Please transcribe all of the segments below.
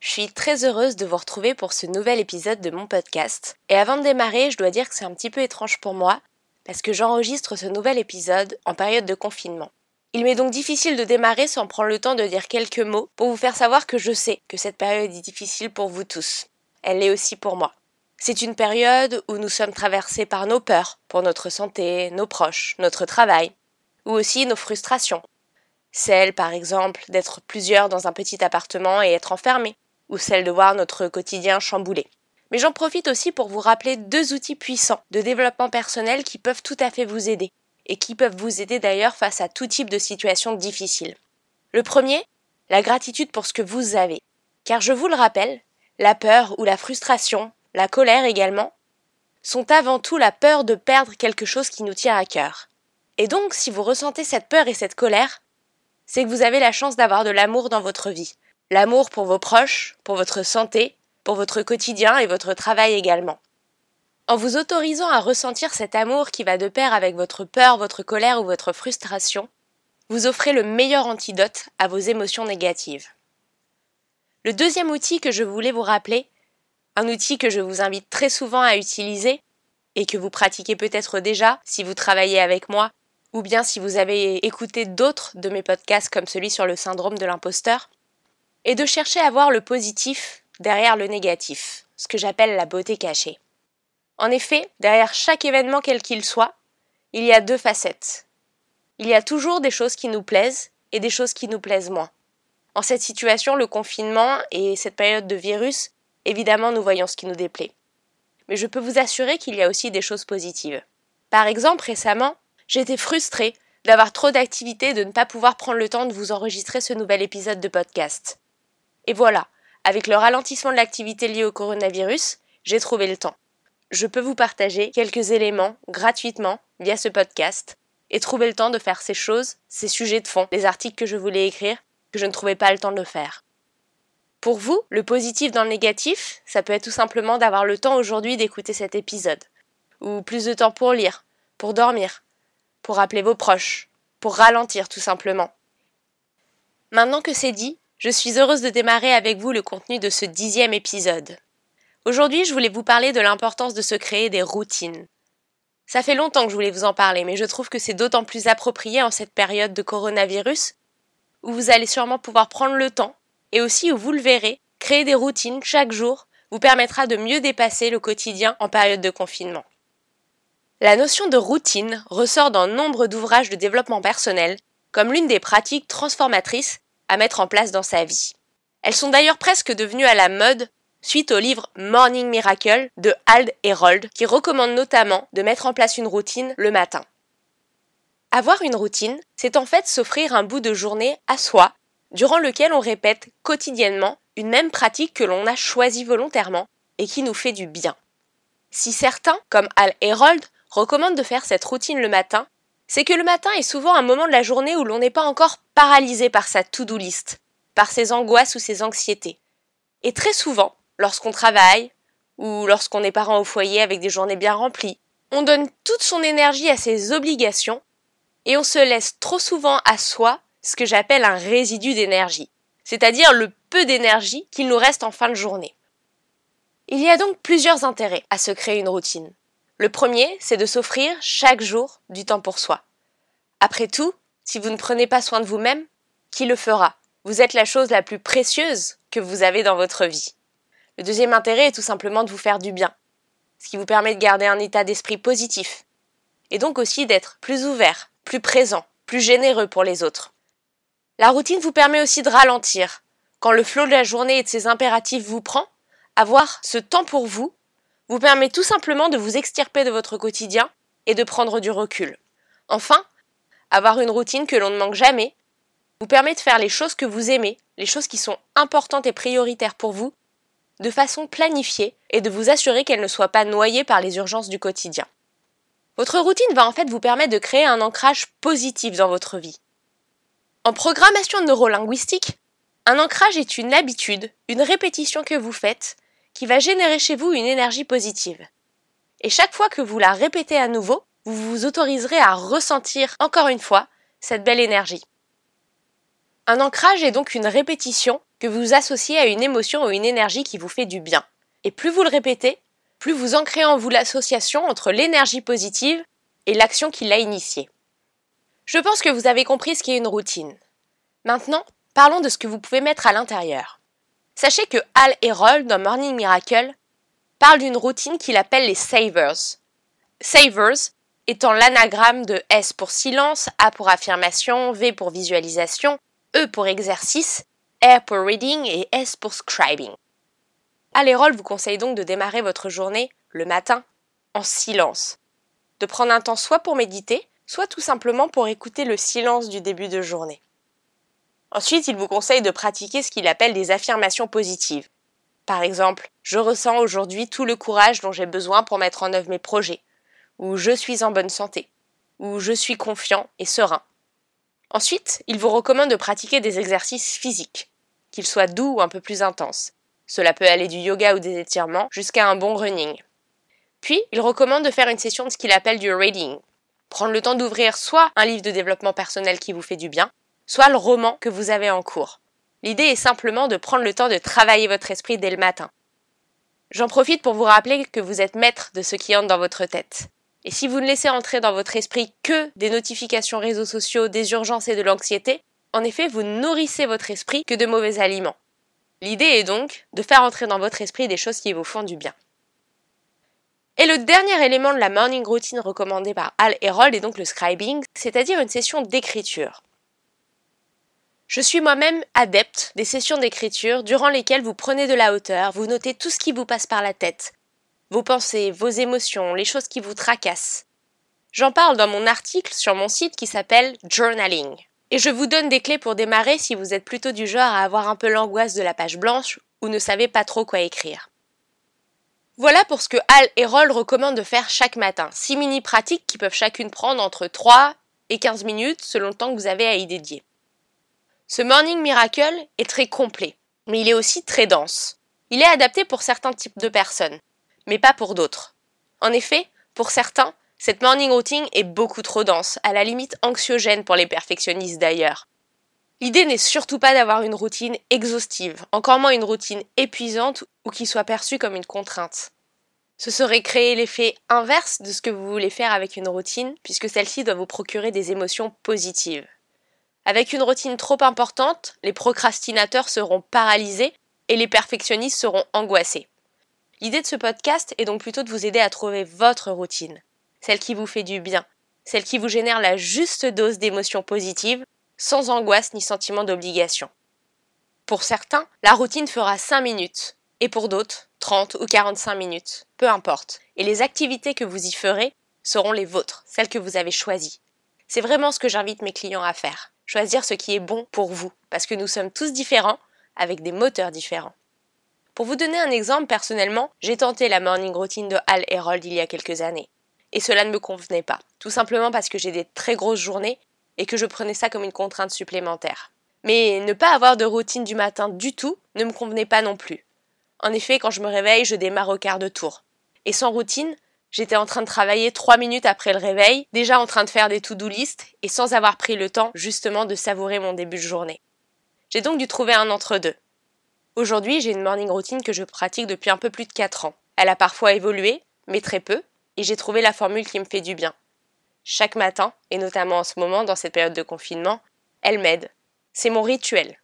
Je suis très heureuse de vous retrouver pour ce nouvel épisode de mon podcast. Et avant de démarrer, je dois dire que c'est un petit peu étrange pour moi, parce que j'enregistre ce nouvel épisode en période de confinement. Il m'est donc difficile de démarrer sans prendre le temps de dire quelques mots pour vous faire savoir que je sais que cette période est difficile pour vous tous. Elle l'est aussi pour moi. C'est une période où nous sommes traversés par nos peurs, pour notre santé, nos proches, notre travail, ou aussi nos frustrations. Celle, par exemple, d'être plusieurs dans un petit appartement et être enfermés, ou celle de voir notre quotidien chamboulé. Mais j'en profite aussi pour vous rappeler deux outils puissants de développement personnel qui peuvent tout à fait vous aider, et qui peuvent vous aider d'ailleurs face à tout type de situation difficile. Le premier, la gratitude pour ce que vous avez. Car je vous le rappelle, la peur ou la frustration, la colère également, sont avant tout la peur de perdre quelque chose qui nous tient à cœur. Et donc, si vous ressentez cette peur et cette colère, c'est que vous avez la chance d'avoir de l'amour dans votre vie, L'amour pour vos proches, pour votre santé, pour votre quotidien et votre travail également. En vous autorisant à ressentir cet amour qui va de pair avec votre peur, votre colère ou votre frustration, vous offrez le meilleur antidote à vos émotions négatives. Le deuxième outil que je voulais vous rappeler, un outil que je vous invite très souvent à utiliser, et que vous pratiquez peut-être déjà si vous travaillez avec moi, ou bien si vous avez écouté d'autres de mes podcasts comme celui sur le syndrome de l'imposteur, et de chercher à voir le positif derrière le négatif, ce que j'appelle la beauté cachée. En effet, derrière chaque événement quel qu'il soit, il y a deux facettes. Il y a toujours des choses qui nous plaisent et des choses qui nous plaisent moins. En cette situation, le confinement et cette période de virus, évidemment nous voyons ce qui nous déplaît. Mais je peux vous assurer qu'il y a aussi des choses positives. Par exemple, récemment, j'étais frustrée d'avoir trop d'activités et de ne pas pouvoir prendre le temps de vous enregistrer ce nouvel épisode de podcast. Et voilà, avec le ralentissement de l'activité liée au coronavirus, j'ai trouvé le temps. Je peux vous partager quelques éléments gratuitement via ce podcast et trouver le temps de faire ces choses, ces sujets de fond, les articles que je voulais écrire, que je ne trouvais pas le temps de faire. Pour vous, le positif dans le négatif, ça peut être tout simplement d'avoir le temps aujourd'hui d'écouter cet épisode, ou plus de temps pour lire, pour dormir, pour appeler vos proches, pour ralentir tout simplement. Maintenant que c'est dit, je suis heureuse de démarrer avec vous le contenu de ce dixième épisode. Aujourd'hui, je voulais vous parler de l'importance de se créer des routines. Ça fait longtemps que je voulais vous en parler, mais je trouve que c'est d'autant plus approprié en cette période de coronavirus, où vous allez sûrement pouvoir prendre le temps, et aussi où vous le verrez, créer des routines chaque jour vous permettra de mieux dépasser le quotidien en période de confinement. La notion de routine ressort dans nombre d'ouvrages de développement personnel comme l'une des pratiques transformatrices à mettre en place dans sa vie. Elles sont d'ailleurs presque devenues à la mode suite au livre Morning Miracle de Hald Herold qui recommande notamment de mettre en place une routine le matin. Avoir une routine, c'est en fait s'offrir un bout de journée à soi, durant lequel on répète quotidiennement une même pratique que l'on a choisie volontairement et qui nous fait du bien. Si certains, comme Al Herold, recommandent de faire cette routine le matin, c'est que le matin est souvent un moment de la journée où l'on n'est pas encore paralysé par sa to-do list, par ses angoisses ou ses anxiétés. Et très souvent, lorsqu'on travaille, ou lorsqu'on est parent au foyer avec des journées bien remplies, on donne toute son énergie à ses obligations et on se laisse trop souvent à soi ce que j'appelle un résidu d'énergie, c'est-à-dire le peu d'énergie qu'il nous reste en fin de journée. Il y a donc plusieurs intérêts à se créer une routine. Le premier, c'est de s'offrir chaque jour du temps pour soi. Après tout, si vous ne prenez pas soin de vous-même, qui le fera? Vous êtes la chose la plus précieuse que vous avez dans votre vie. Le deuxième intérêt est tout simplement de vous faire du bien, ce qui vous permet de garder un état d'esprit positif, et donc aussi d'être plus ouvert, plus présent, plus généreux pour les autres. La routine vous permet aussi de ralentir. Quand le flot de la journée et de ses impératifs vous prend, avoir ce temps pour vous vous permet tout simplement de vous extirper de votre quotidien et de prendre du recul. Enfin, avoir une routine que l'on ne manque jamais vous permet de faire les choses que vous aimez, les choses qui sont importantes et prioritaires pour vous, de façon planifiée et de vous assurer qu'elle ne soit pas noyée par les urgences du quotidien. Votre routine va en fait vous permettre de créer un ancrage positif dans votre vie. En programmation neurolinguistique, un ancrage est une habitude, une répétition que vous faites, qui va générer chez vous une énergie positive. Et chaque fois que vous la répétez à nouveau, vous vous autoriserez à ressentir encore une fois cette belle énergie. Un ancrage est donc une répétition que vous associez à une émotion ou une énergie qui vous fait du bien. Et plus vous le répétez, plus vous ancrez en vous l'association entre l'énergie positive et l'action qui l'a initiée. Je pense que vous avez compris ce qu'est une routine. Maintenant, parlons de ce que vous pouvez mettre à l'intérieur. Sachez que Al Herold dans Morning Miracle parle d'une routine qu'il appelle les savers. Savers étant l'anagramme de S pour silence, A pour affirmation, V pour visualisation, E pour exercice, R pour reading et S pour scribing. Alérol vous conseille donc de démarrer votre journée le matin en silence, de prendre un temps soit pour méditer, soit tout simplement pour écouter le silence du début de journée. Ensuite, il vous conseille de pratiquer ce qu'il appelle des affirmations positives. Par exemple, je ressens aujourd'hui tout le courage dont j'ai besoin pour mettre en œuvre mes projets, ou je suis en bonne santé, ou je suis confiant et serein. Ensuite, il vous recommande de pratiquer des exercices physiques, qu'ils soient doux ou un peu plus intenses. Cela peut aller du yoga ou des étirements jusqu'à un bon running. Puis, il recommande de faire une session de ce qu'il appelle du reading. Prendre le temps d'ouvrir soit un livre de développement personnel qui vous fait du bien, soit le roman que vous avez en cours. L'idée est simplement de prendre le temps de travailler votre esprit dès le matin. J'en profite pour vous rappeler que vous êtes maître de ce qui entre dans votre tête. Et si vous ne laissez entrer dans votre esprit que des notifications réseaux sociaux, des urgences et de l'anxiété, en effet, vous nourrissez votre esprit que de mauvais aliments. L'idée est donc de faire entrer dans votre esprit des choses qui vous font du bien. Et le dernier élément de la morning routine recommandée par Al Herold est donc le scribing, c'est-à-dire une session d'écriture. Je suis moi-même adepte des sessions d'écriture durant lesquelles vous prenez de la hauteur, vous notez tout ce qui vous passe par la tête, vos pensées, vos émotions, les choses qui vous tracassent. J'en parle dans mon article sur mon site qui s'appelle Journaling. Et je vous donne des clés pour démarrer si vous êtes plutôt du genre à avoir un peu l'angoisse de la page blanche ou ne savez pas trop quoi écrire. Voilà pour ce que Al et Roll recommandent de faire chaque matin. 6 mini pratiques qui peuvent chacune prendre entre 3 et 15 minutes selon le temps que vous avez à y dédier. Ce Morning Miracle est très complet, mais il est aussi très dense. Il est adapté pour certains types de personnes mais pas pour d'autres. En effet, pour certains, cette morning routine est beaucoup trop dense, à la limite anxiogène pour les perfectionnistes d'ailleurs. L'idée n'est surtout pas d'avoir une routine exhaustive, encore moins une routine épuisante ou qui soit perçue comme une contrainte. Ce serait créer l'effet inverse de ce que vous voulez faire avec une routine, puisque celle-ci doit vous procurer des émotions positives. Avec une routine trop importante, les procrastinateurs seront paralysés et les perfectionnistes seront angoissés. L'idée de ce podcast est donc plutôt de vous aider à trouver votre routine, celle qui vous fait du bien, celle qui vous génère la juste dose d'émotions positives, sans angoisse ni sentiment d'obligation. Pour certains, la routine fera 5 minutes, et pour d'autres, 30 ou 45 minutes, peu importe. Et les activités que vous y ferez seront les vôtres, celles que vous avez choisies. C'est vraiment ce que j'invite mes clients à faire, choisir ce qui est bon pour vous, parce que nous sommes tous différents, avec des moteurs différents. Pour vous donner un exemple, personnellement, j'ai tenté la morning routine de Hal Herold il y a quelques années. Et cela ne me convenait pas. Tout simplement parce que j'ai des très grosses journées et que je prenais ça comme une contrainte supplémentaire. Mais ne pas avoir de routine du matin du tout ne me convenait pas non plus. En effet, quand je me réveille, je démarre au quart de tour. Et sans routine, j'étais en train de travailler trois minutes après le réveil, déjà en train de faire des to-do list et sans avoir pris le temps justement de savourer mon début de journée. J'ai donc dû trouver un entre-deux. Aujourd'hui, j'ai une morning routine que je pratique depuis un peu plus de 4 ans. Elle a parfois évolué, mais très peu, et j'ai trouvé la formule qui me fait du bien. Chaque matin, et notamment en ce moment, dans cette période de confinement, elle m'aide. C'est mon rituel.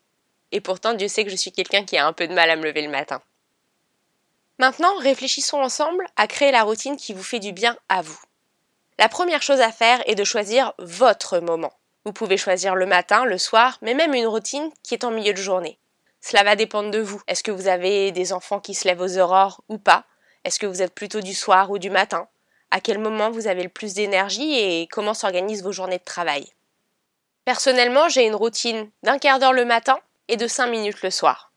Et pourtant, Dieu sait que je suis quelqu'un qui a un peu de mal à me lever le matin. Maintenant, réfléchissons ensemble à créer la routine qui vous fait du bien à vous. La première chose à faire est de choisir votre moment. Vous pouvez choisir le matin, le soir, mais même une routine qui est en milieu de journée. Cela va dépendre de vous. Est-ce que vous avez des enfants qui se lèvent aux aurores ou pas? Est-ce que vous êtes plutôt du soir ou du matin? À quel moment vous avez le plus d'énergie et comment s'organisent vos journées de travail? Personnellement, j'ai une routine d'un quart d'heure le matin et de cinq minutes le soir.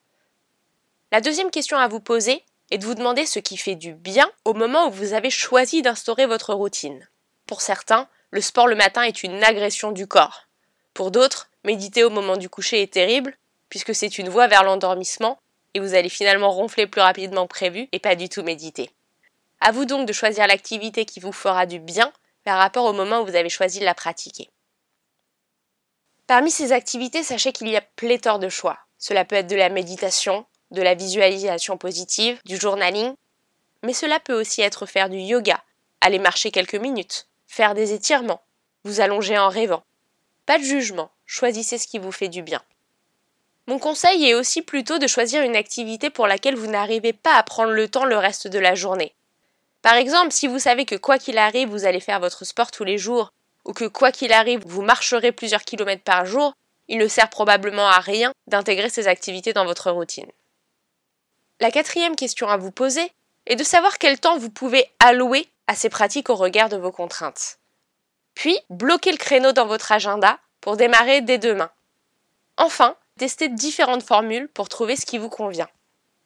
La deuxième question à vous poser est de vous demander ce qui fait du bien au moment où vous avez choisi d'instaurer votre routine. Pour certains, le sport le matin est une agression du corps. Pour d'autres, méditer au moment du coucher est terrible, puisque c'est une voie vers l'endormissement, et vous allez finalement ronfler plus rapidement que prévu et pas du tout méditer. À vous donc de choisir l'activité qui vous fera du bien par rapport au moment où vous avez choisi de la pratiquer. Parmi ces activités, sachez qu'il y a pléthore de choix. Cela peut être de la méditation, de la visualisation positive, du journaling, mais cela peut aussi être faire du yoga, aller marcher quelques minutes, faire des étirements, vous allonger en rêvant. Pas de jugement, choisissez ce qui vous fait du bien. Mon conseil est aussi plutôt de choisir une activité pour laquelle vous n'arrivez pas à prendre le temps le reste de la journée. Par exemple, si vous savez que quoi qu'il arrive, vous allez faire votre sport tous les jours, ou que quoi qu'il arrive, vous marcherez plusieurs kilomètres par jour, il ne sert probablement à rien d'intégrer ces activités dans votre routine. La quatrième question à vous poser est de savoir quel temps vous pouvez allouer à ces pratiques au regard de vos contraintes. Puis, bloquez le créneau dans votre agenda pour démarrer dès demain. Enfin, testez différentes formules pour trouver ce qui vous convient.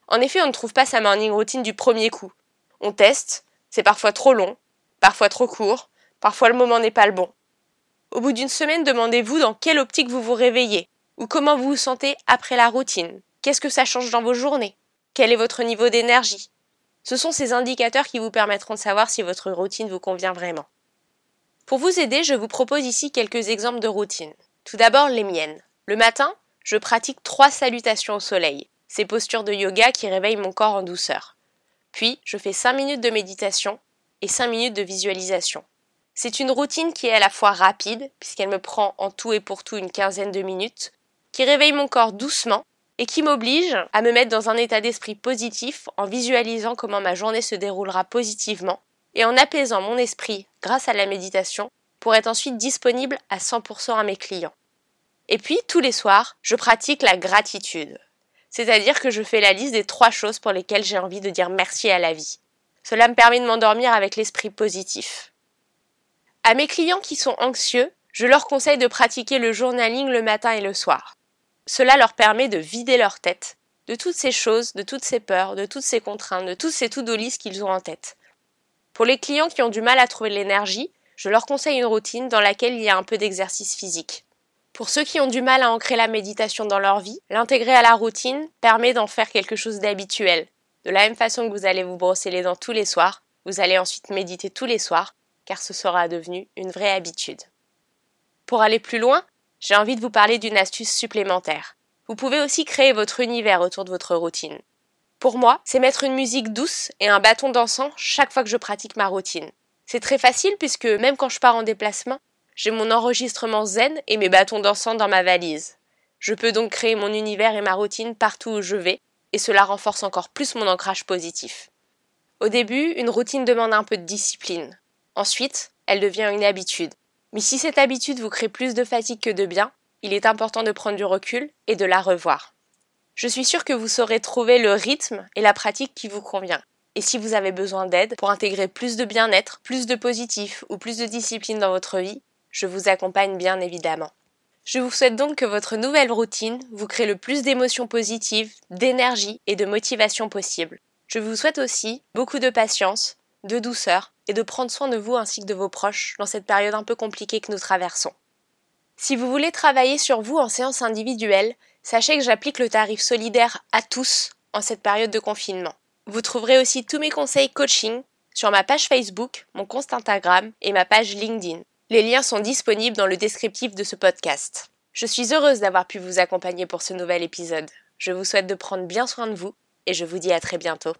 En effet, on ne trouve pas sa morning routine du premier coup. On teste, c'est parfois trop long, parfois trop court, parfois le moment n'est pas le bon. Au bout d'une semaine, demandez-vous dans quelle optique vous vous réveillez, ou comment vous vous sentez après la routine. Qu'est-ce que ça change dans vos journées? Quel est votre niveau d'énergie? Ce sont ces indicateurs qui vous permettront de savoir si votre routine vous convient vraiment. Pour vous aider, je vous propose ici quelques exemples de routines. Tout d'abord, les miennes. Le matin, je pratique trois salutations au soleil, ces postures de yoga qui réveillent mon corps en douceur. Puis, je fais 5 minutes de méditation et 5 minutes de visualisation. C'est une routine qui est à la fois rapide, puisqu'elle me prend en tout et pour tout une quinzaine de minutes, qui réveille mon corps doucement et qui m'oblige à me mettre dans un état d'esprit positif en visualisant comment ma journée se déroulera positivement et en apaisant mon esprit grâce à la méditation pour être ensuite disponible à 100% à mes clients. Et puis, tous les soirs, je pratique la gratitude. C'est-à-dire que je fais la liste des trois choses pour lesquelles j'ai envie de dire merci à la vie. Cela me permet de m'endormir avec l'esprit positif. À mes clients qui sont anxieux, je leur conseille de pratiquer le journaling le matin et le soir. Cela leur permet de vider leur tête de toutes ces choses, de toutes ces peurs, de toutes ces contraintes, de tous ces to-do qu'ils ont en tête. Pour les clients qui ont du mal à trouver l'énergie, je leur conseille une routine dans laquelle il y a un peu d'exercice physique. Pour ceux qui ont du mal à ancrer la méditation dans leur vie, l'intégrer à la routine permet d'en faire quelque chose d'habituel. De la même façon que vous allez vous brosser les dents tous les soirs, vous allez ensuite méditer tous les soirs, car ce sera devenu une vraie habitude. Pour aller plus loin, j'ai envie de vous parler d'une astuce supplémentaire. Vous pouvez aussi créer votre univers autour de votre routine. Pour moi, c'est mettre une musique douce et un bâton dansant chaque fois que je pratique ma routine. C'est très facile puisque même quand je pars en déplacement, j'ai mon enregistrement zen et mes bâtons dansants dans ma valise. Je peux donc créer mon univers et ma routine partout où je vais, et cela renforce encore plus mon ancrage positif. Au début, une routine demande un peu de discipline. Ensuite, elle devient une habitude. Mais si cette habitude vous crée plus de fatigue que de bien, il est important de prendre du recul et de la revoir. Je suis sûre que vous saurez trouver le rythme et la pratique qui vous convient. Et si vous avez besoin d'aide pour intégrer plus de bien-être, plus de positif ou plus de discipline dans votre vie, je vous accompagne bien évidemment. Je vous souhaite donc que votre nouvelle routine vous crée le plus d'émotions positives, d'énergie et de motivation possible. Je vous souhaite aussi beaucoup de patience, de douceur et de prendre soin de vous ainsi que de vos proches dans cette période un peu compliquée que nous traversons. Si vous voulez travailler sur vous en séance individuelle, sachez que j'applique le tarif solidaire à tous en cette période de confinement. Vous trouverez aussi tous mes conseils coaching sur ma page Facebook, mon compte Instagram et ma page LinkedIn. Les liens sont disponibles dans le descriptif de ce podcast. Je suis heureuse d'avoir pu vous accompagner pour ce nouvel épisode. Je vous souhaite de prendre bien soin de vous et je vous dis à très bientôt.